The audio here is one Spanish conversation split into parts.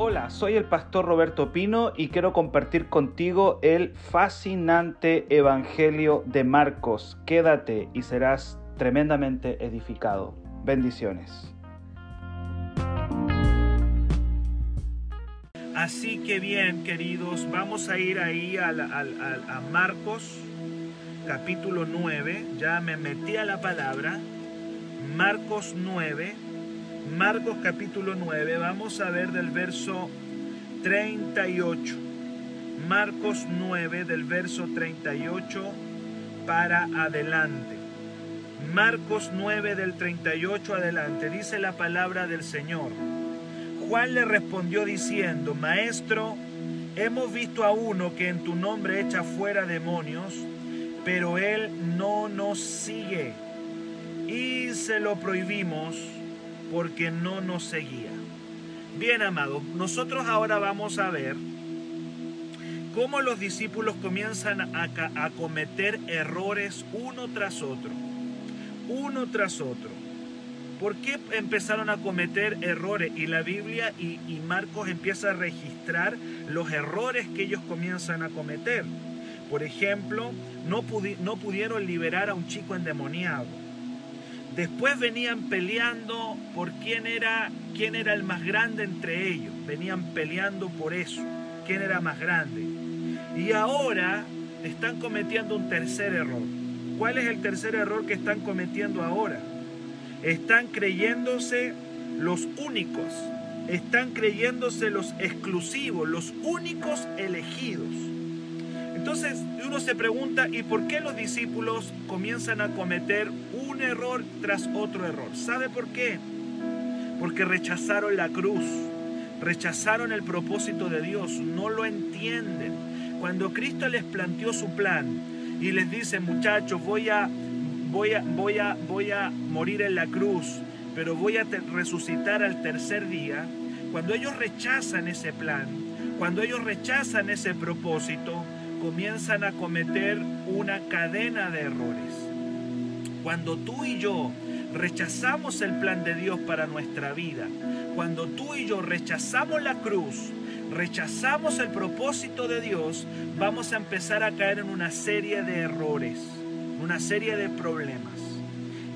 Hola, soy el pastor Roberto Pino y quiero compartir contigo el fascinante Evangelio de Marcos. Quédate y serás tremendamente edificado. Bendiciones. Así que bien, queridos, vamos a ir ahí a, Marcos capítulo 9. Ya me metí a la palabra. Marcos 9 Marcos capítulo 9, vamos a ver del verso 38. Marcos 9 del verso 38 para adelante. Marcos 9 del 38 adelante. Dice la palabra del Señor. Juan le respondió diciendo, Maestro, hemos visto a uno que en tu nombre echa fuera demonios, pero él no nos sigue. Y se lo prohibimos porque no nos seguía. Bien, amado, nosotros ahora vamos a ver cómo los discípulos comienzan a, cometer errores uno tras otro. Uno tras otro. ¿Por qué empezaron a cometer errores? Y la Biblia y, Marcos empieza a registrar los errores que ellos comienzan a cometer. Por ejemplo, no pudieron liberar a un chico endemoniado Después venían peleando por quién era, quién era el más grande entre ellos. Venían peleando por eso, quién era más grande. Y ahora están cometiendo un tercer error. ¿Cuál es el tercer error que están cometiendo ahora? Están creyéndose los únicos, están creyéndose los exclusivos, los únicos elegidos. Entonces uno se pregunta, ¿y por qué los discípulos comienzan a cometer un error tras otro error? ¿Sabe por qué? Porque rechazaron la cruz, rechazaron el propósito de Dios, no lo entienden. Cuando Cristo les planteó su plan y les dice, muchachos, voy a, voy a, voy a, voy a morir en la cruz, pero voy a resucitar al tercer día, cuando ellos rechazan ese plan, cuando ellos rechazan ese propósito, comienzan a cometer una cadena de errores. Cuando tú y yo rechazamos el plan de Dios para nuestra vida, cuando tú y yo rechazamos la cruz, rechazamos el propósito de Dios, vamos a empezar a caer en una serie de errores, una serie de problemas.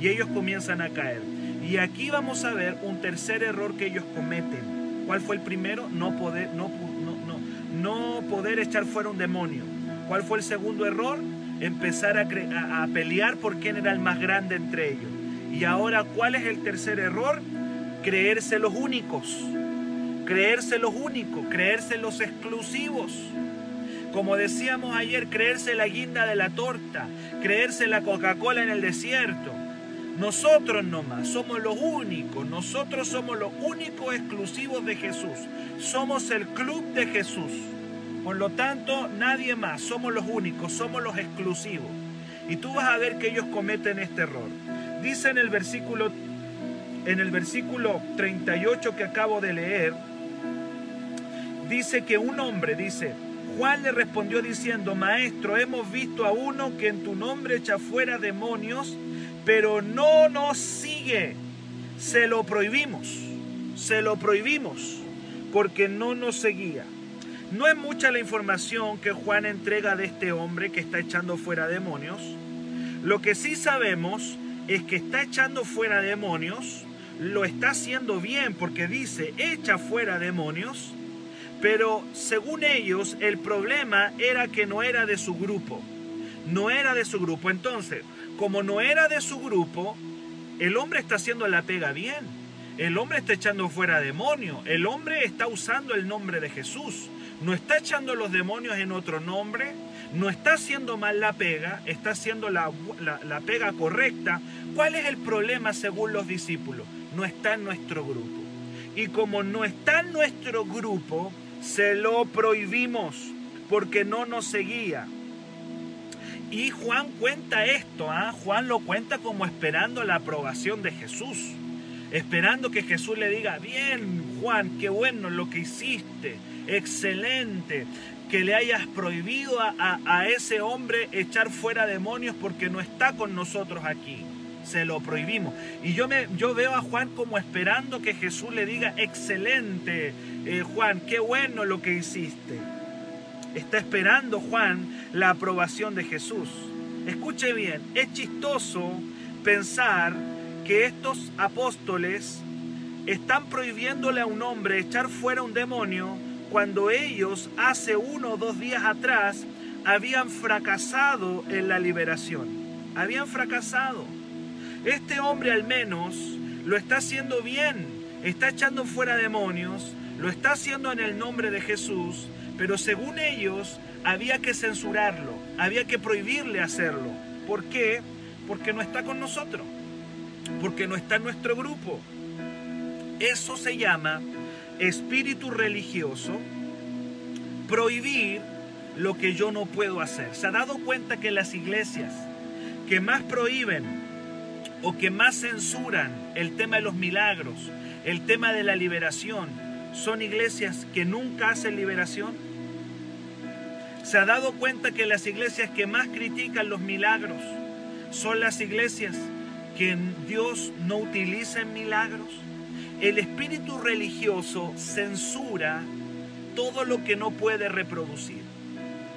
Y ellos comienzan a caer. Y aquí vamos a ver un tercer error que ellos cometen. ¿Cuál fue el primero? No poder, no, no, no poder echar fuera un demonio. ¿Cuál fue el segundo error? Empezar a, pelear por quién era el más grande entre ellos. Y ahora, ¿cuál es el tercer error? Creerse los únicos. Creerse los únicos, creerse los exclusivos. Como decíamos ayer, creerse la guinda de la torta, creerse la Coca-Cola en el desierto. Nosotros nomás somos los únicos, nosotros somos los únicos exclusivos de Jesús. Somos el club de Jesús. Por lo tanto, nadie más, somos los únicos, somos los exclusivos. Y tú vas a ver que ellos cometen este error. Dice en el versículo en el versículo 38 que acabo de leer, dice que un hombre dice, Juan le respondió diciendo, Maestro, hemos visto a uno que en tu nombre echa fuera demonios, pero no nos sigue. Se lo prohibimos, se lo prohibimos, porque no nos seguía. No es mucha la información que Juan entrega de este hombre que está echando fuera demonios. Lo que sí sabemos es que está echando fuera demonios, lo está haciendo bien porque dice echa fuera demonios, pero según ellos el problema era que no era de su grupo, no era de su grupo. Entonces, como no era de su grupo, el hombre está haciendo la pega bien, el hombre está echando fuera demonios, el hombre está usando el nombre de Jesús no está echando los demonios en otro nombre, no está haciendo mal la pega, está haciendo la, pega correcta. ¿Cuál es el problema según los discípulos? No está en nuestro grupo. Y como no está en nuestro grupo, se lo prohibimos porque no nos seguía. Y Juan cuenta esto, ¿ah? Juan lo cuenta como esperando la aprobación de Jesús, esperando que Jesús le diga, bien Juan, qué bueno lo que hiciste, excelente que le hayas prohibido a, ese hombre echar fuera demonios porque no está con nosotros aquí. se lo prohibimos. Y yo, me, yo veo a Juan como esperando que Jesús le diga, excelente, eh, Juan, qué bueno lo que hiciste. Está esperando Juan la aprobación de Jesús. Escuche bien, es chistoso pensar que estos apóstoles están prohibiéndole a un hombre echar fuera un demonio cuando ellos hace uno o dos días atrás habían fracasado en la liberación. Habían fracasado. Este hombre al menos lo está haciendo bien, está echando fuera demonios, lo está haciendo en el nombre de Jesús, pero según ellos había que censurarlo, había que prohibirle hacerlo. ¿Por qué? Porque no está con nosotros, porque no está en nuestro grupo. Eso se llama espíritu religioso, prohibir lo que yo no puedo hacer. ¿Se ha dado cuenta que las iglesias que más prohíben o que más censuran el tema de los milagros, el tema de la liberación, son iglesias que nunca hacen liberación? ¿Se ha dado cuenta que las iglesias que más critican los milagros son las iglesias que Dios no utiliza en milagros? El espíritu religioso censura todo lo que no puede reproducir.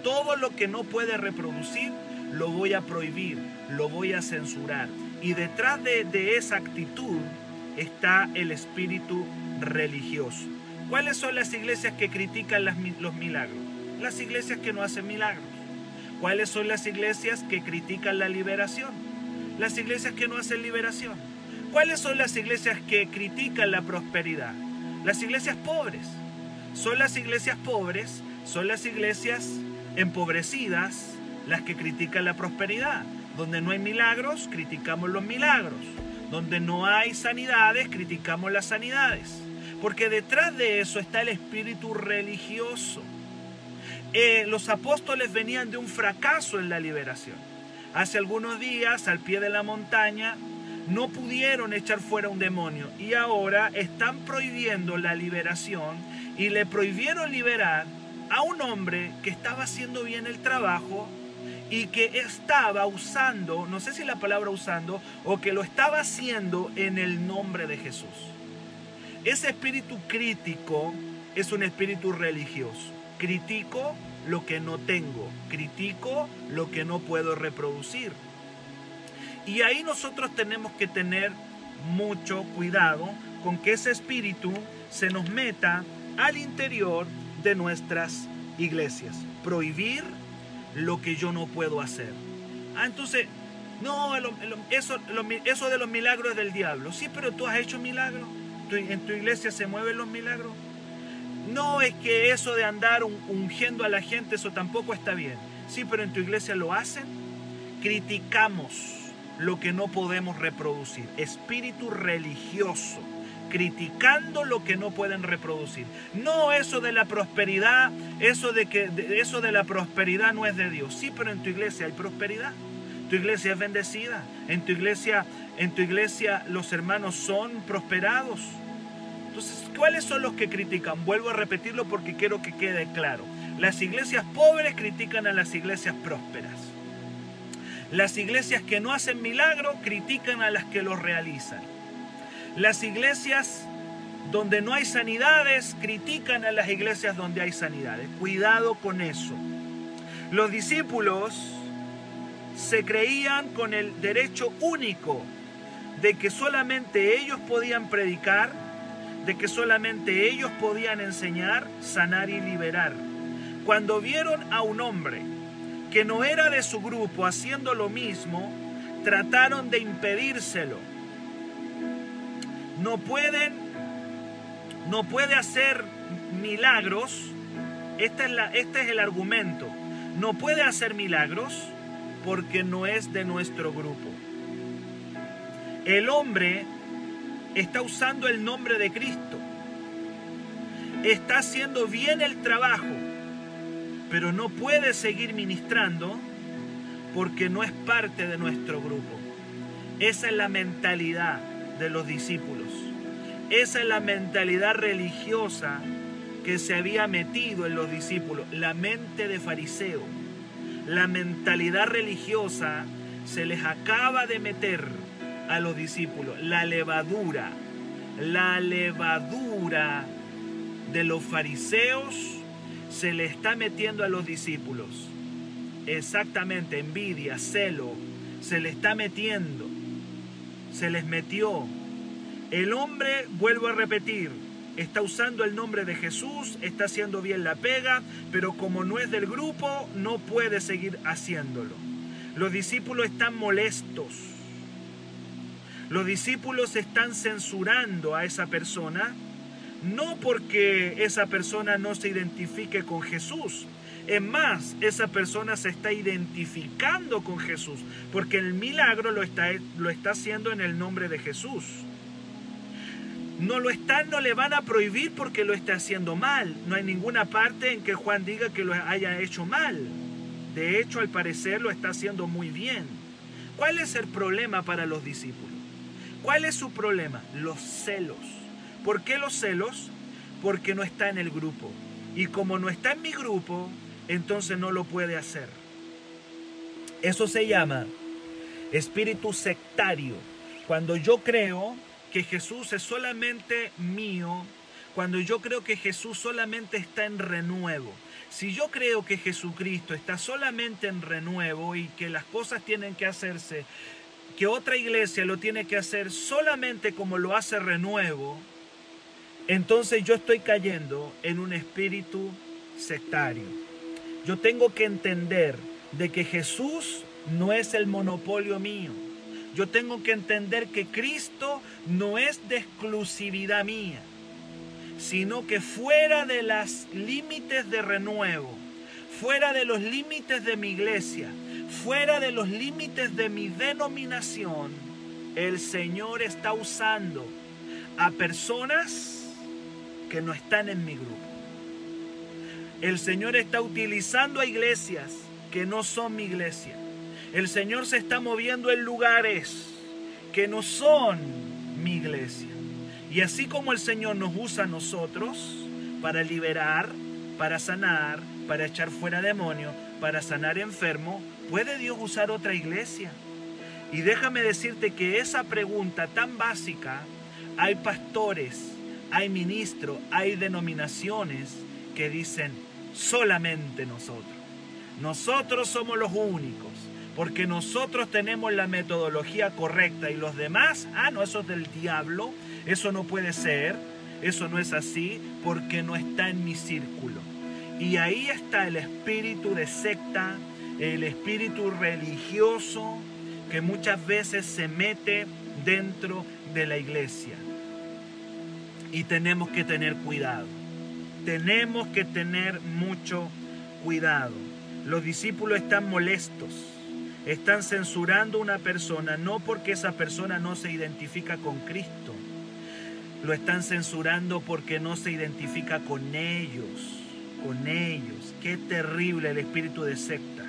Todo lo que no puede reproducir lo voy a prohibir, lo voy a censurar. Y detrás de, esa actitud está el espíritu religioso. ¿Cuáles son las iglesias que critican los milagros? Las iglesias que no hacen milagros. ¿Cuáles son las iglesias que critican la liberación? Las iglesias que no hacen liberación. ¿Cuáles son las iglesias que critican la prosperidad? Las iglesias pobres. Son las iglesias pobres, son las iglesias empobrecidas las que critican la prosperidad. Donde no hay milagros, criticamos los milagros. Donde no hay sanidades, criticamos las sanidades. Porque detrás de eso está el espíritu religioso. Eh, los apóstoles venían de un fracaso en la liberación. Hace algunos días, al pie de la montaña, no pudieron echar fuera un demonio y ahora están prohibiendo la liberación y le prohibieron liberar a un hombre que estaba haciendo bien el trabajo y que estaba usando, no sé si la palabra usando, o que lo estaba haciendo en el nombre de Jesús. Ese espíritu crítico es un espíritu religioso. Critico lo que no tengo, critico lo que no puedo reproducir. Y ahí nosotros tenemos que tener mucho cuidado con que ese espíritu se nos meta al interior de nuestras iglesias. Prohibir lo que yo no puedo hacer. Ah, entonces, no, eso, eso de los milagros del diablo. Sí, pero tú has hecho milagros. ¿En tu iglesia se mueven los milagros? No es que eso de andar ungiendo a la gente, eso tampoco está bien. Sí, pero en tu iglesia lo hacen. Criticamos lo que no podemos reproducir. Espíritu religioso criticando lo que no pueden reproducir. No eso de la prosperidad, eso de que eso de la prosperidad no es de Dios. Sí, pero en tu iglesia hay prosperidad. Tu iglesia es bendecida. En tu iglesia, en tu iglesia los hermanos son prosperados. Entonces, ¿cuáles son los que critican? Vuelvo a repetirlo porque quiero que quede claro. Las iglesias pobres critican a las iglesias prósperas. Las iglesias que no hacen milagro critican a las que los realizan. Las iglesias donde no hay sanidades critican a las iglesias donde hay sanidades. Cuidado con eso. Los discípulos se creían con el derecho único de que solamente ellos podían predicar, de que solamente ellos podían enseñar, sanar y liberar. Cuando vieron a un hombre que no era de su grupo haciendo lo mismo, trataron de impedírselo no pueden, no puede hacer milagros. Este es, la, este es el argumento. No puede hacer milagros porque no es de nuestro grupo. El hombre está usando el nombre de Cristo. Está haciendo bien el trabajo, pero no puede seguir ministrando porque no es parte de nuestro grupo. Esa es la mentalidad de los discípulos. Esa es la mentalidad religiosa que se había metido en los discípulos, la mente de fariseo. La mentalidad religiosa se les acaba de meter a los discípulos. La levadura, la levadura de los fariseos se le está metiendo a los discípulos. Exactamente, envidia, celo, se le está metiendo. Se les metió. El hombre, vuelvo a repetir, está usando el nombre de Jesús, está haciendo bien la pega, pero como no es del grupo, no puede seguir haciéndolo. Los discípulos están molestos. Los discípulos están censurando a esa persona, no porque esa persona no se identifique con Jesús. Es más, esa persona se está identificando con Jesús, porque el milagro lo está, lo está haciendo en el nombre de Jesús no lo están, no le van a prohibir porque lo está haciendo mal. No hay ninguna parte en que Juan diga que lo haya hecho mal. De hecho, al parecer lo está haciendo muy bien. ¿Cuál es el problema para los discípulos? ¿Cuál es su problema? Los celos. ¿Por qué los celos? Porque no está en el grupo. Y como no está en mi grupo, entonces no lo puede hacer. Eso se llama espíritu sectario. Cuando yo creo que Jesús es solamente mío, cuando yo creo que Jesús solamente está en renuevo. Si yo creo que Jesucristo está solamente en renuevo y que las cosas tienen que hacerse, que otra iglesia lo tiene que hacer solamente como lo hace renuevo, entonces yo estoy cayendo en un espíritu sectario. Yo tengo que entender de que Jesús no es el monopolio mío. Yo tengo que entender que Cristo no es de exclusividad mía, sino que fuera de los límites de renuevo, fuera de los límites de mi iglesia, fuera de los límites de mi denominación, el Señor está usando a personas que no están en mi grupo. El Señor está utilizando a iglesias que no son mi iglesia. El Señor se está moviendo en lugares que no son mi iglesia. Y así como el Señor nos usa a nosotros para liberar, para sanar, para echar fuera demonios, para sanar enfermo, ¿puede Dios usar otra iglesia? Y déjame decirte que esa pregunta tan básica, hay pastores, hay ministros, hay denominaciones que dicen solamente nosotros. Nosotros somos los únicos porque nosotros tenemos la metodología correcta y los demás, ah, no, eso es del diablo, eso no puede ser, eso no es así, porque no está en mi círculo. Y ahí está el espíritu de secta, el espíritu religioso que muchas veces se mete dentro de la iglesia. Y tenemos que tener cuidado. Tenemos que tener mucho cuidado. Los discípulos están molestos están censurando a una persona no porque esa persona no se identifica con Cristo. Lo están censurando porque no se identifica con ellos. Con ellos. Qué terrible el espíritu de secta.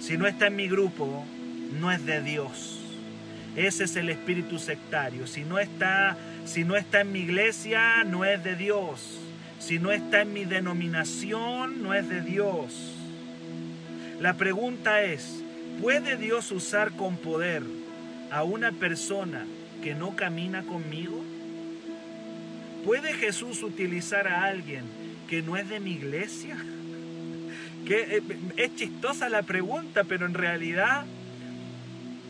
Si no está en mi grupo, no es de Dios. Ese es el espíritu sectario. Si no está, si no está en mi iglesia, no es de Dios. Si no está en mi denominación, no es de Dios. La pregunta es, ¿Puede Dios usar con poder a una persona que no camina conmigo? ¿Puede Jesús utilizar a alguien que no es de mi iglesia? Que eh, es chistosa la pregunta, pero en realidad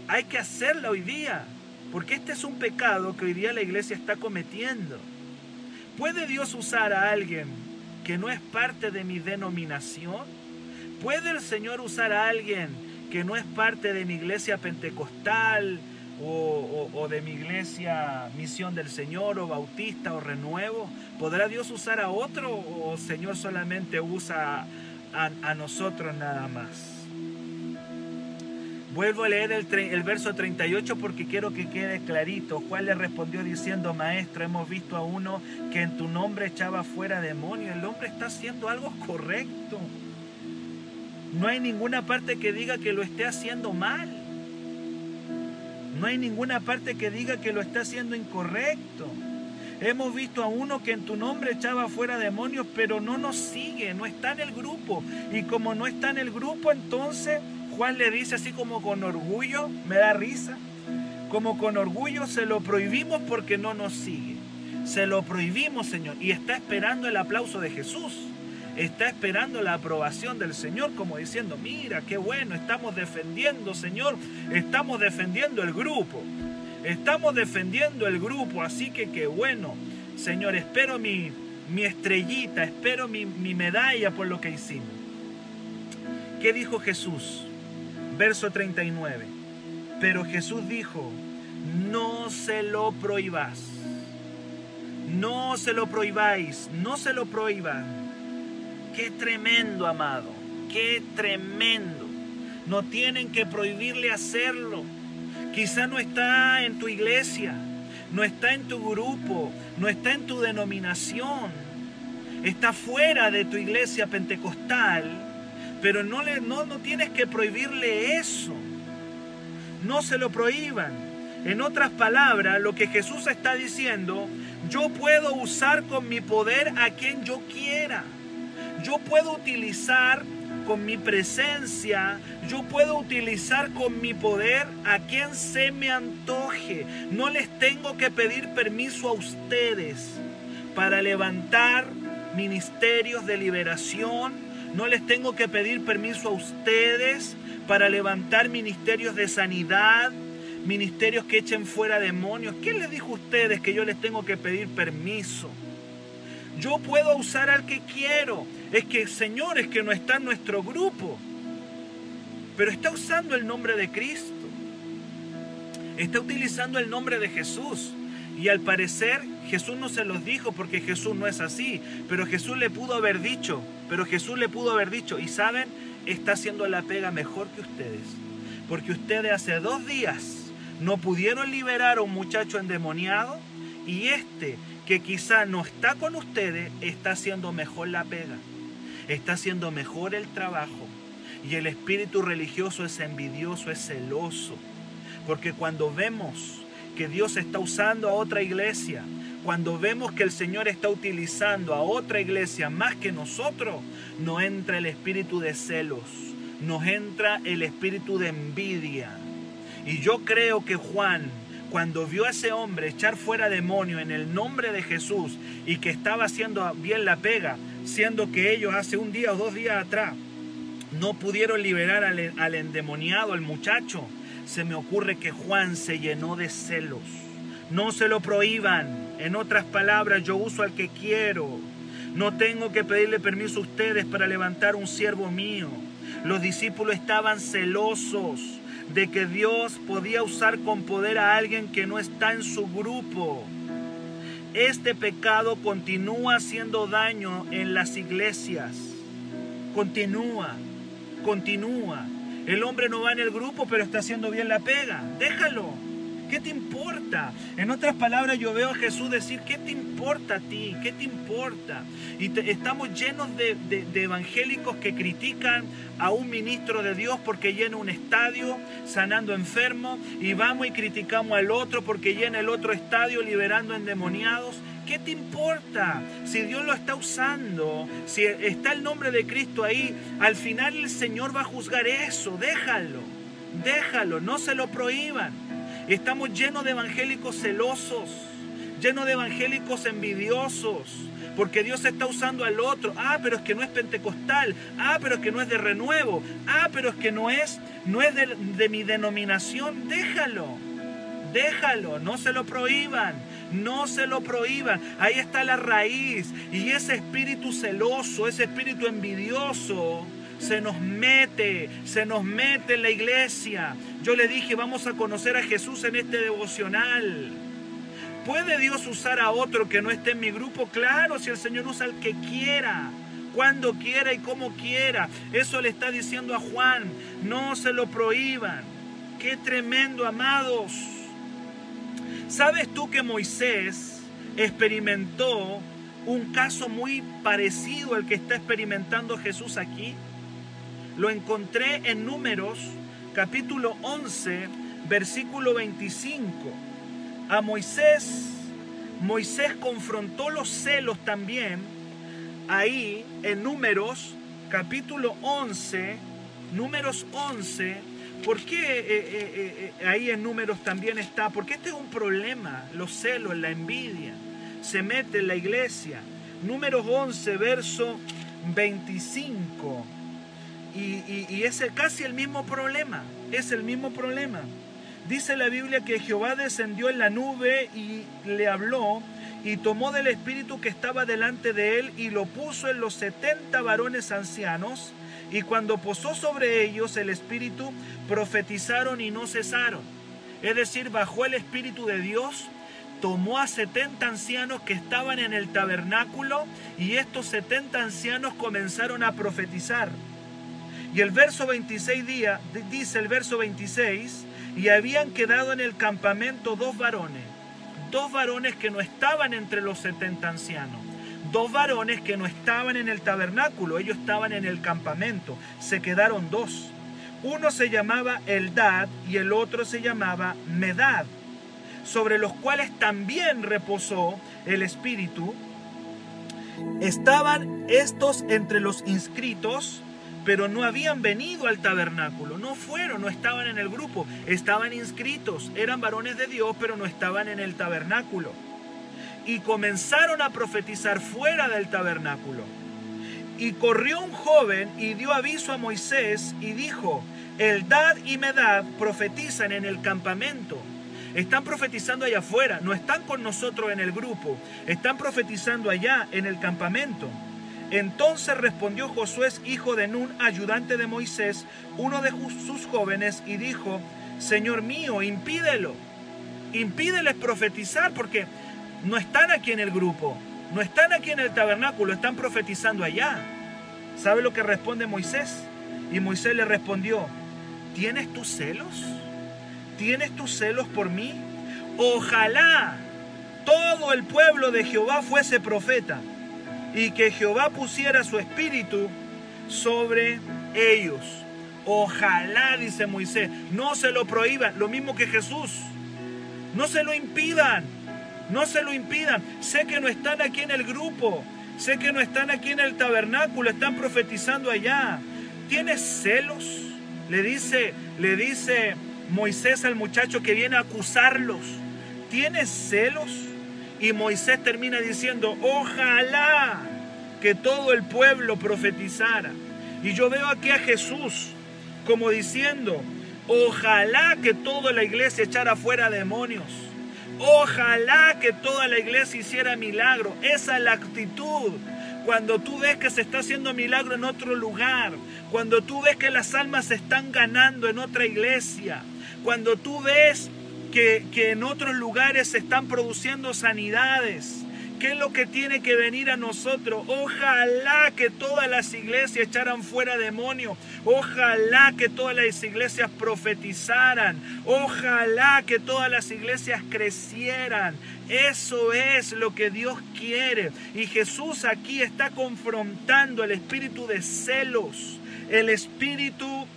hay que hacerla hoy día, porque este es un pecado que hoy día la iglesia está cometiendo. ¿Puede Dios usar a alguien que no es parte de mi denominación? ¿Puede el Señor usar a alguien que no es parte de mi iglesia pentecostal o, de mi iglesia misión del Señor o bautista o renuevo, ¿podrá Dios usar a otro o Señor solamente usa a, a nosotros nada más? Vuelvo a leer el, el, verso 38 porque quiero que quede clarito. Juan le respondió diciendo, maestro, hemos visto a uno que en tu nombre echaba fuera demonios. El hombre está haciendo algo correcto. No hay ninguna parte que diga que lo esté haciendo mal. No hay ninguna parte que diga que lo esté haciendo incorrecto. Hemos visto a uno que en tu nombre echaba fuera demonios, pero no nos sigue, no está en el grupo. Y como no está en el grupo, entonces Juan le dice así como con orgullo, me da risa, como con orgullo se lo prohibimos porque no nos sigue. Se lo prohibimos, Señor. Y está esperando el aplauso de Jesús. Está esperando la aprobación del Señor como diciendo, mira, qué bueno, estamos defendiendo, Señor. Estamos defendiendo el grupo. Estamos defendiendo el grupo. Así que qué bueno, Señor. Espero mi, mi estrellita, espero mi, mi medalla por lo que hicimos. ¿Qué dijo Jesús? Verso 39. Pero Jesús dijo, no se lo prohibas. No se lo prohibáis, no se lo prohíban. Qué tremendo, amado, qué tremendo. No tienen que prohibirle hacerlo. Quizá no está en tu iglesia, no está en tu grupo, no está en tu denominación. Está fuera de tu iglesia pentecostal, pero no, le, no, no tienes que prohibirle eso. No se lo prohíban. En otras palabras, lo que Jesús está diciendo yo puedo usar con mi poder a quien yo quiera. Yo puedo utilizar con mi presencia, yo puedo utilizar con mi poder a quien se me antoje. No les tengo que pedir permiso a ustedes para levantar ministerios de liberación. No les tengo que pedir permiso a ustedes para levantar ministerios de sanidad ministerios que echen fuera demonios. ¿Quién les dijo a ustedes que yo les tengo que pedir permiso? Yo puedo usar al que quiero. Es que, Señor, es que no está en nuestro grupo. Pero está usando el nombre de Cristo. Está utilizando el nombre de Jesús. Y al parecer Jesús no se los dijo porque Jesús no es así. Pero Jesús le pudo haber dicho. Pero Jesús le pudo haber dicho. Y saben, está haciendo la pega mejor que ustedes. Porque ustedes hace dos días no pudieron liberar a un muchacho endemoniado y este que quizá no está con ustedes está haciendo mejor la pega, está haciendo mejor el trabajo. Y el espíritu religioso es envidioso, es celoso. Porque cuando vemos que Dios está usando a otra iglesia, cuando vemos que el Señor está utilizando a otra iglesia más que nosotros, nos entra el espíritu de celos, nos entra el espíritu de envidia, y yo creo que Juan, cuando vio a ese hombre echar fuera demonio en el nombre de Jesús y que estaba haciendo bien la pega, siendo que ellos hace un día o dos días atrás no pudieron liberar al, al endemoniado, al muchacho, se me ocurre que Juan se llenó de celos. No se lo prohíban. En otras palabras, yo uso al que quiero. No tengo que pedirle permiso a ustedes para levantar un siervo mío. Los discípulos estaban celosos de que Dios podía usar con poder a alguien que no está en su grupo. Este pecado continúa haciendo daño en las iglesias. Continúa, continúa. El hombre no va en el grupo, pero está haciendo bien la pega. Déjalo. ¿Qué te importa? En otras palabras, yo veo a Jesús decir, ¿qué te importa a ti? ¿Qué te importa? Y estamos llenos de, evangélicos que critican a un ministro de Dios porque llena un estadio sanando enfermos y vamos y criticamos al otro porque llena el otro estadio liberando endemoniados. ¿Qué te importa? Si Dios lo está usando, si está el nombre de Cristo ahí, al final el Señor va a juzgar eso. Déjalo, déjalo, no se lo prohíban. Estamos llenos de evangélicos celosos, llenos de evangélicos envidiosos, porque Dios está usando al otro. Ah, pero es que no es pentecostal. Ah, pero es que no es de renuevo. Ah, pero es que no es, no es de, de mi denominación. Déjalo, déjalo, no se lo prohíban. No se lo prohíban. Ahí está la raíz. Y ese espíritu celoso, ese espíritu envidioso, se nos mete, se nos mete en la iglesia. Yo le dije, vamos a conocer a Jesús en este devocional. ¿Puede Dios usar a otro que no esté en mi grupo? Claro, si el Señor usa al que quiera, cuando quiera y como quiera. Eso le está diciendo a Juan, no se lo prohíban. Qué tremendo, amados. ¿Sabes tú que Moisés experimentó un caso muy parecido al que está experimentando Jesús aquí? Lo encontré en Números capítulo 11, versículo 25. A Moisés, Moisés confrontó los celos también ahí en Números capítulo 11, Números 11, ¿Por qué eh, eh, eh, ahí en números también está? Porque este es un problema, los celos, la envidia. Se mete en la iglesia. Números 11, verso 25. Y, y es casi el mismo problema. Es el mismo problema. Dice la Biblia que Jehová descendió en la nube y le habló y tomó del espíritu que estaba delante de él y lo puso en los setenta varones ancianos y cuando posó sobre ellos el espíritu profetizaron y no cesaron. Es decir, bajó el espíritu de Dios, tomó a setenta ancianos que estaban en el tabernáculo y estos setenta ancianos comenzaron a profetizar. Y el verso 26 día, dice el verso 26, y habían quedado en el campamento dos varones, dos varones que no estaban entre los setenta ancianos, dos varones que no estaban en el tabernáculo, ellos estaban en el campamento, se quedaron dos. Uno se llamaba Eldad y el otro se llamaba Medad, sobre los cuales también reposó el Espíritu. Estaban estos entre los inscritos pero no habían venido al tabernáculo, no fueron, no estaban en el grupo, estaban inscritos, eran varones de Dios, pero no estaban en el tabernáculo. Y comenzaron a profetizar fuera del tabernáculo. Y corrió un joven y dio aviso a Moisés y dijo, Eldad y Medad profetizan en el campamento. Están profetizando allá afuera, no están con nosotros en el grupo, están profetizando allá en el campamento. Entonces respondió Josué, hijo de Nun, ayudante de Moisés, uno de sus jóvenes, y dijo, Señor mío, impídelo, impídeles profetizar, porque no están aquí en el grupo, no están aquí en el tabernáculo, están profetizando allá. ¿Sabe lo que responde Moisés? Y Moisés le respondió, ¿tienes tus celos? ¿Tienes tus celos por mí? Ojalá todo el pueblo de Jehová fuese profeta y que Jehová pusiera su espíritu sobre ellos. Ojalá, dice Moisés, no se lo prohíban, lo mismo que Jesús. No se lo impidan, no se lo impidan. Sé que no están aquí en el grupo, sé que no están aquí en el tabernáculo, están profetizando allá. ¿Tienes celos? Le dice, le dice Moisés al muchacho que viene a acusarlos. ¿Tienes celos? Y Moisés termina diciendo, ojalá que todo el pueblo profetizara. Y yo veo aquí a Jesús como diciendo, ojalá que toda la iglesia echara fuera demonios. Ojalá que toda la iglesia hiciera milagro. Esa es la actitud. Cuando tú ves que se está haciendo milagro en otro lugar, cuando tú ves que las almas se están ganando en otra iglesia, cuando tú ves que, en otros lugares se están produciendo sanidades. ¿Qué es lo que tiene que venir a nosotros? Ojalá que todas las iglesias echaran fuera demonios. Ojalá que todas las iglesias profetizaran. Ojalá que todas las iglesias crecieran. Eso es lo que Dios quiere. Y Jesús aquí está confrontando el espíritu de celos, el espíritu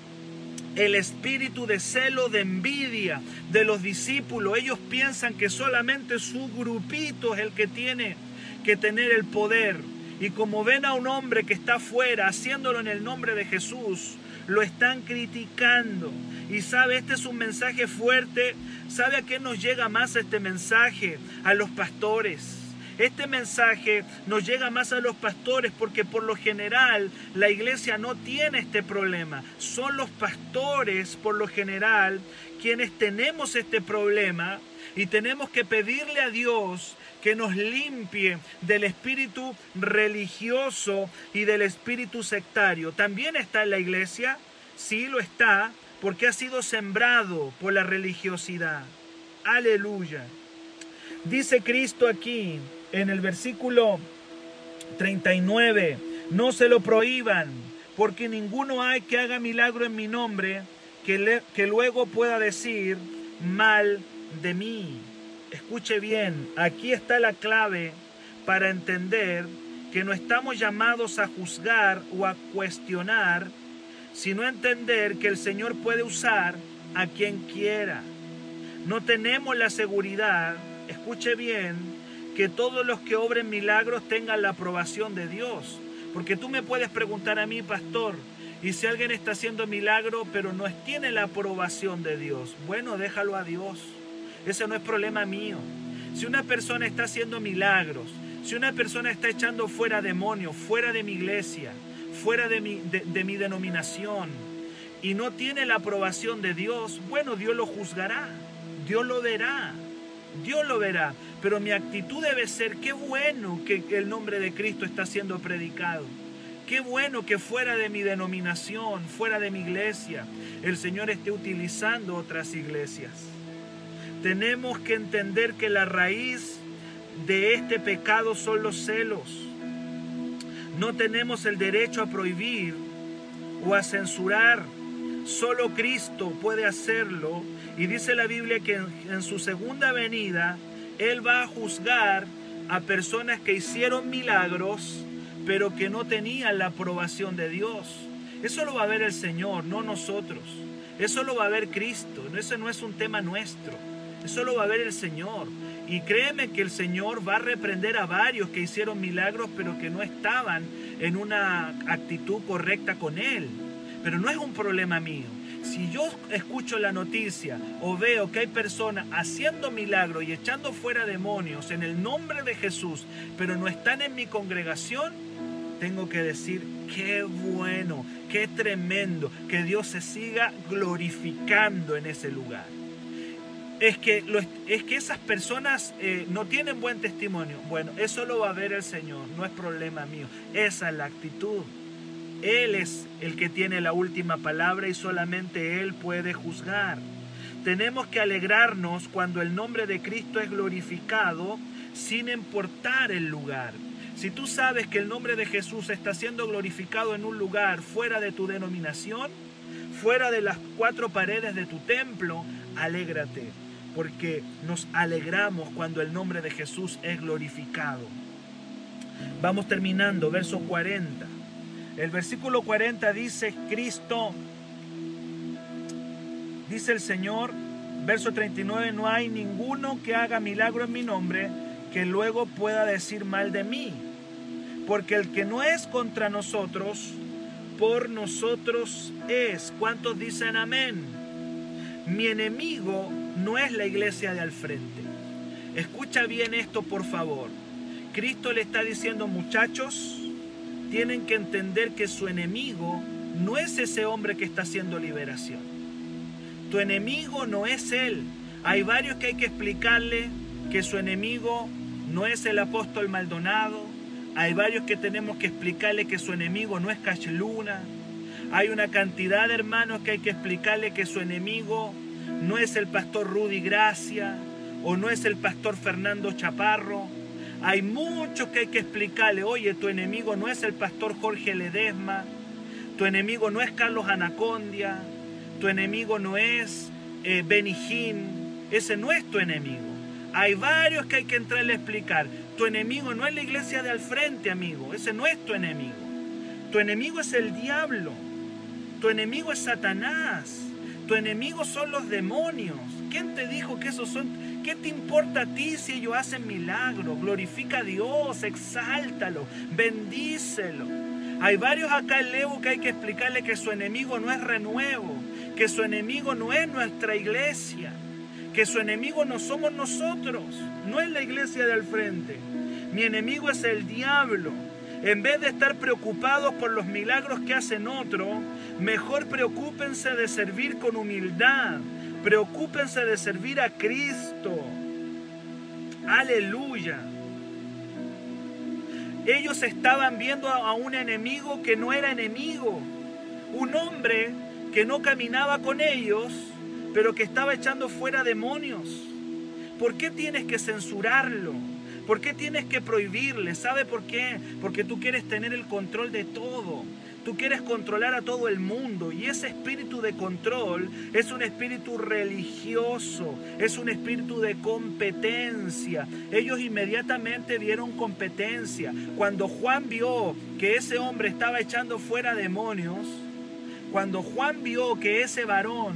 el espíritu de celo, de envidia de los discípulos. Ellos piensan que solamente su grupito es el que tiene que tener el poder. Y como ven a un hombre que está afuera haciéndolo en el nombre de Jesús, lo están criticando. Y sabe, este es un mensaje fuerte. ¿Sabe a qué nos llega más este mensaje? A los pastores este mensaje nos llega más a los pastores porque por lo general la iglesia no tiene este problema. Son los pastores por lo general quienes tenemos este problema y tenemos que pedirle a Dios que nos limpie del espíritu religioso y del espíritu sectario. También está en la iglesia, sí lo está, porque ha sido sembrado por la religiosidad. Aleluya. Dice Cristo aquí, en el versículo 39, no se lo prohíban, porque ninguno hay que haga milagro en mi nombre que, que luego pueda decir mal de mí. Escuche bien, aquí está la clave para entender que no estamos llamados a juzgar o a cuestionar, sino a entender que el Señor puede usar a quien quiera. No tenemos la seguridad, escuche bien, que todos los que obren milagros tengan la aprobación de Dios. Porque tú me puedes preguntar a mí, pastor, Y si alguien está haciendo milagro, pero no tiene la aprobación de Dios, bueno, déjalo a Dios. Ese no es problema mío. Si una persona está haciendo milagros, si una persona está echando fuera demonios, fuera de mi iglesia, fuera de mi, de mi denominación, y no tiene la aprobación de Dios, bueno, Dios lo juzgará, Dios lo verá, Dios lo verá. Pero mi actitud debe ser, qué bueno que el nombre de Cristo está siendo predicado. Qué bueno que fuera de mi denominación, fuera de mi iglesia, el Señor esté utilizando otras iglesias. Tenemos que entender que la raíz de este pecado son los celos. No tenemos el derecho a prohibir o a censurar. Solo Cristo puede hacerlo. Y dice la Biblia que en, su segunda venida Él va a juzgar a personas que hicieron milagros pero que no tenían la aprobación de Dios. Eso lo va a ver el Señor, no nosotros. Eso lo va a ver Cristo. Eso no es un tema nuestro. Eso lo va a ver el Señor. Y créeme que el Señor va a reprender a varios que hicieron milagros, pero que no estaban en una actitud correcta con Él. Pero no es un problema mío. Si yo escucho la noticia o veo que hay personas haciendo milagros y echando fuera demonios en el nombre de Jesús, pero no están en mi congregación, tengo que decir, qué bueno, qué tremendo, que Dios se siga glorificando en ese lugar. Es que, es que esas personas eh, no tienen buen testimonio. Bueno, eso lo va a ver el Señor, no es problema mío. Esa es la actitud. Él es el que tiene la última palabra y solamente Él puede juzgar. Tenemos que alegrarnos cuando el nombre de Cristo es glorificado sin importar el lugar. Si tú sabes que el nombre de Jesús está siendo glorificado en un lugar fuera de tu denominación, fuera de las cuatro paredes de tu templo, alégrate, porque nos alegramos cuando el nombre de Jesús es glorificado. Vamos terminando, verso 40. El versículo 40 dice, Cristo, dice el Señor, verso 39, no hay ninguno que haga milagro en mi nombre que luego pueda decir mal de mí. Porque el que no es contra nosotros, por nosotros es. ¿Cuántos dicen amén? Mi enemigo no es la iglesia de al frente. Escucha bien esto, por favor. Cristo le está diciendo, muchachos, tienen que entender que su enemigo no es ese hombre que está haciendo liberación. Tu enemigo no es él. Hay varios que hay que explicarle que su enemigo no es el apóstol Maldonado, hay varios que tenemos que explicarle que su enemigo no es Cachluna. Hay una cantidad de hermanos que hay que explicarle que su enemigo no es el pastor Rudy Gracia o no es el pastor Fernando Chaparro. Hay muchos que hay que explicarle, oye, tu enemigo no es el pastor Jorge Ledesma, tu enemigo no es Carlos Anacondia, tu enemigo no es eh, Benijín, ese no es tu enemigo. Hay varios que hay que entrarle a explicar. Tu enemigo no es la iglesia de al frente, amigo. Ese no es tu enemigo. Tu enemigo es el diablo. Tu enemigo es Satanás. Tu enemigo son los demonios. ¿Quién te dijo que esos son? ¿Qué te importa a ti si ellos hacen milagros? Glorifica a Dios, exáltalo, bendícelo. Hay varios acá en Levo que hay que explicarle que su enemigo no es renuevo, que su enemigo no es nuestra iglesia que su enemigo no somos nosotros, no es la iglesia del frente. Mi enemigo es el diablo. En vez de estar preocupados por los milagros que hacen otros, mejor preocúpense de servir con humildad. Preocúpense de servir a Cristo. Aleluya. Ellos estaban viendo a un enemigo que no era enemigo. Un hombre que no caminaba con ellos, pero que estaba echando fuera demonios. ¿Por qué tienes que censurarlo? ¿Por qué tienes que prohibirle? ¿Sabe por qué? Porque tú quieres tener el control de todo. Tú quieres controlar a todo el mundo y ese espíritu de control es un espíritu religioso, es un espíritu de competencia. Ellos inmediatamente dieron competencia. Cuando Juan vio que ese hombre estaba echando fuera demonios, cuando Juan vio que ese varón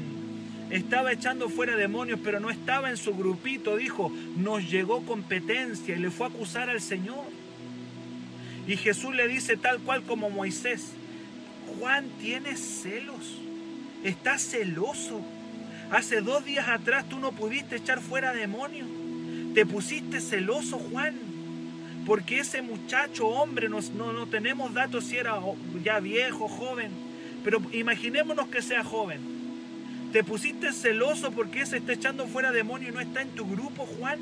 estaba echando fuera demonios, pero no estaba en su grupito, dijo, nos llegó competencia y le fue a acusar al Señor. Y Jesús le dice tal cual como Moisés, Juan, tienes celos. Estás celoso. Hace dos días atrás tú no pudiste echar fuera demonios. Te pusiste celoso, Juan. Porque ese muchacho, hombre, no, no tenemos datos si era ya viejo, joven. Pero imaginémonos que sea joven. Te pusiste celoso porque ese está echando fuera demonios y no está en tu grupo, Juan.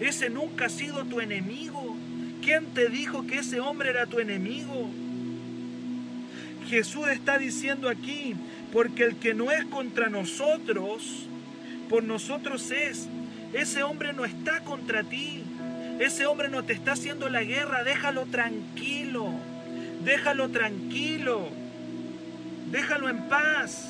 Ese nunca ha sido tu enemigo. ¿Quién te dijo que ese hombre era tu enemigo? Jesús está diciendo aquí, porque el que no es contra nosotros, por nosotros es. Ese hombre no está contra ti. Ese hombre no te está haciendo la guerra. Déjalo tranquilo. Déjalo tranquilo. Déjalo en paz.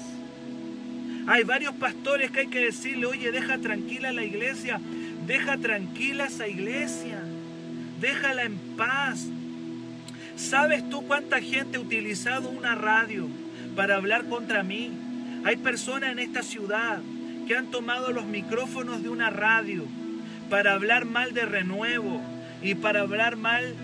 Hay varios pastores que hay que decirle, oye, deja tranquila la iglesia. Deja tranquila esa iglesia. Déjala en paz. ¿Sabes tú cuánta gente ha utilizado una radio para hablar contra mí? Hay personas en esta ciudad que han tomado los micrófonos de una radio para hablar mal de renuevo y para hablar mal,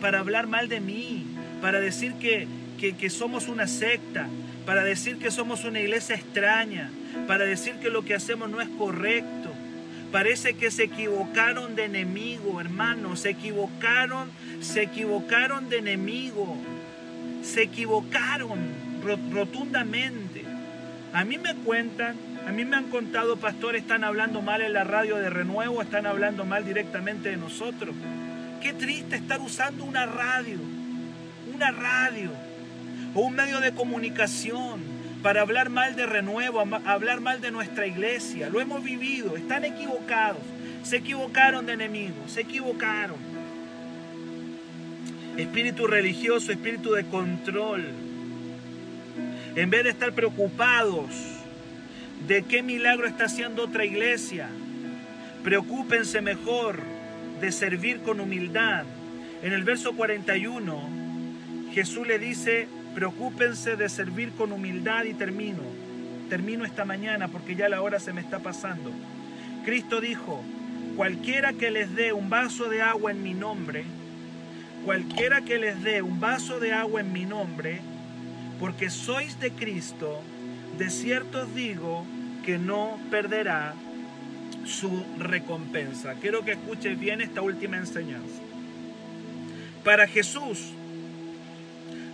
para hablar mal de mí, para decir que, que, que somos una secta, para decir que somos una iglesia extraña, para decir que lo que hacemos no es correcto. Parece que se equivocaron de enemigo, hermanos, se equivocaron se equivocaron de enemigo, se equivocaron rotundamente. A mí me cuentan, a mí me han contado pastores, están hablando mal en la radio de renuevo, están hablando mal directamente de nosotros. Qué triste estar usando una radio, una radio o un medio de comunicación para hablar mal de renuevo, hablar mal de nuestra iglesia. Lo hemos vivido, están equivocados, se equivocaron de enemigos, se equivocaron espíritu religioso, espíritu de control. En vez de estar preocupados de qué milagro está haciendo otra iglesia, preocúpense mejor de servir con humildad. En el verso 41, Jesús le dice, preocúpense de servir con humildad y termino. Termino esta mañana porque ya la hora se me está pasando. Cristo dijo, cualquiera que les dé un vaso de agua en mi nombre, cualquiera que les dé un vaso de agua en mi nombre, porque sois de Cristo, de cierto os digo que no perderá su recompensa. Quiero que escuches bien esta última enseñanza. Para Jesús,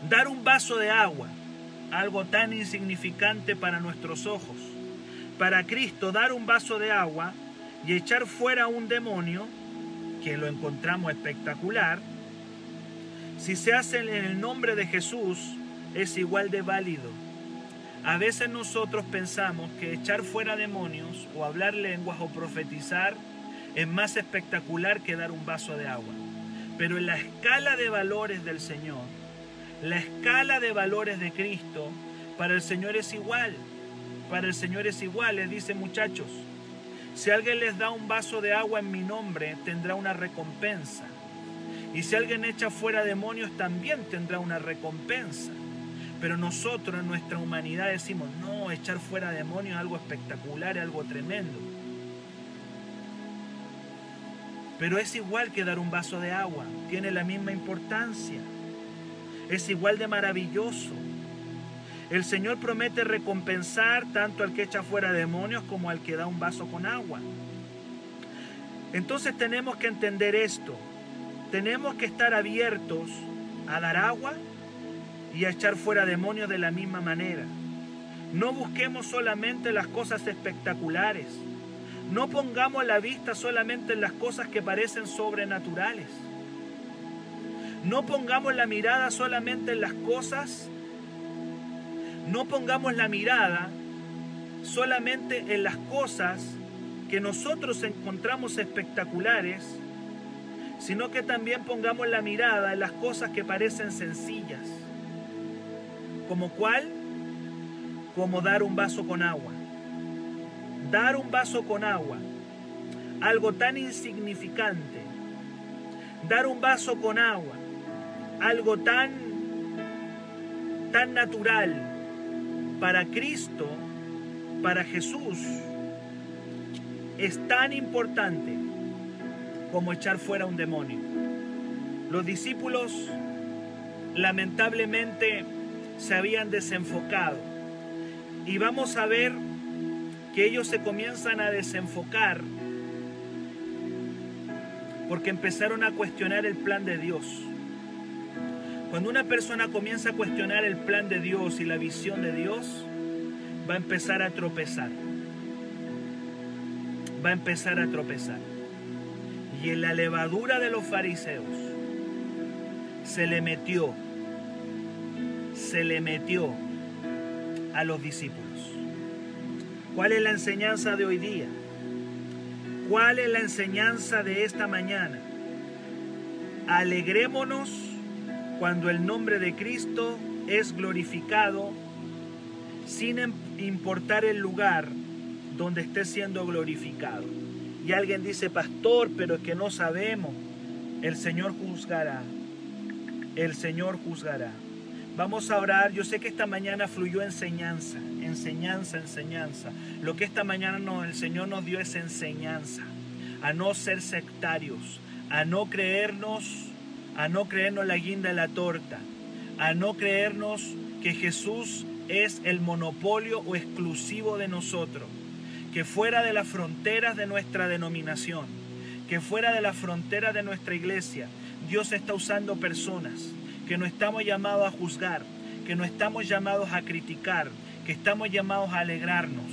dar un vaso de agua, algo tan insignificante para nuestros ojos, para Cristo dar un vaso de agua y echar fuera un demonio, que lo encontramos espectacular, si se hace en el nombre de Jesús, es igual de válido. A veces nosotros pensamos que echar fuera demonios o hablar lenguas o profetizar es más espectacular que dar un vaso de agua. Pero en la escala de valores del Señor, la escala de valores de Cristo, para el Señor es igual. Para el Señor es igual. Les dice muchachos, si alguien les da un vaso de agua en mi nombre, tendrá una recompensa. Y si alguien echa fuera demonios, también tendrá una recompensa. Pero nosotros en nuestra humanidad decimos, no, echar fuera demonios es algo espectacular, es algo tremendo. Pero es igual que dar un vaso de agua, tiene la misma importancia. Es igual de maravilloso. El Señor promete recompensar tanto al que echa fuera demonios como al que da un vaso con agua. Entonces tenemos que entender esto tenemos que estar abiertos a dar agua y a echar fuera demonios de la misma manera. No busquemos solamente las cosas espectaculares. No pongamos la vista solamente en las cosas que parecen sobrenaturales. No pongamos la mirada solamente en las cosas. No pongamos la mirada solamente en las cosas que nosotros encontramos espectaculares sino que también pongamos la mirada en las cosas que parecen sencillas. ¿Como cuál? Como dar un vaso con agua. Dar un vaso con agua. Algo tan insignificante. Dar un vaso con agua. Algo tan tan natural para Cristo, para Jesús, es tan importante como echar fuera un demonio. Los discípulos lamentablemente se habían desenfocado. Y vamos a ver que ellos se comienzan a desenfocar porque empezaron a cuestionar el plan de Dios. Cuando una persona comienza a cuestionar el plan de Dios y la visión de Dios, va a empezar a tropezar. Va a empezar a tropezar. Y en la levadura de los fariseos se le metió, se le metió a los discípulos. ¿Cuál es la enseñanza de hoy día? ¿Cuál es la enseñanza de esta mañana? Alegrémonos cuando el nombre de Cristo es glorificado sin em- importar el lugar donde esté siendo glorificado. Y alguien dice, pastor, pero es que no sabemos. El Señor juzgará. El Señor juzgará. Vamos a orar. Yo sé que esta mañana fluyó enseñanza, enseñanza, enseñanza. Lo que esta mañana el Señor nos dio es enseñanza. A no ser sectarios, a no creernos, a no creernos la guinda de la torta, a no creernos que Jesús es el monopolio o exclusivo de nosotros, que fuera de las fronteras de nuestra denominación, que fuera de las fronteras de nuestra iglesia, Dios está usando personas que no estamos llamados a juzgar, que no estamos llamados a criticar, que estamos llamados a alegrarnos.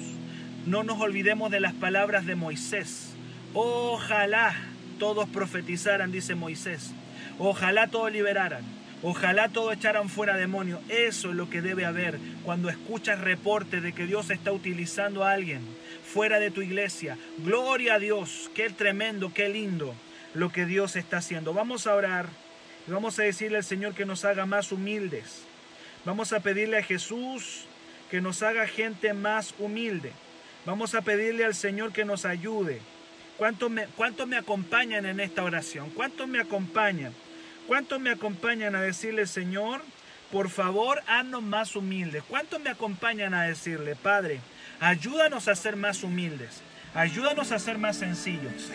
No nos olvidemos de las palabras de Moisés. Ojalá todos profetizaran, dice Moisés. Ojalá todos liberaran. Ojalá todos echaran fuera demonios. Eso es lo que debe haber cuando escuchas reportes de que Dios está utilizando a alguien fuera de tu iglesia. Gloria a Dios. Qué tremendo, qué lindo lo que Dios está haciendo. Vamos a orar. Y vamos a decirle al Señor que nos haga más humildes. Vamos a pedirle a Jesús que nos haga gente más humilde. Vamos a pedirle al Señor que nos ayude. ¿Cuántos me, cuántos me acompañan en esta oración? ¿Cuántos me acompañan? ¿Cuántos me acompañan a decirle, Señor, por favor, haznos más humildes? ¿Cuántos me acompañan a decirle, Padre, ayúdanos a ser más humildes? Ayúdanos a ser más sencillos.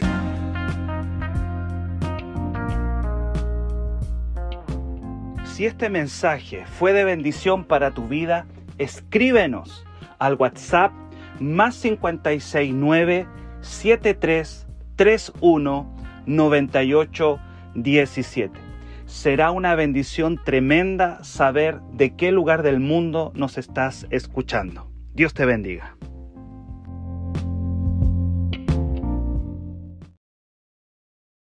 Si este mensaje fue de bendición para tu vida, escríbenos al WhatsApp más 569 7331 9817. Será una bendición tremenda saber de qué lugar del mundo nos estás escuchando. Dios te bendiga.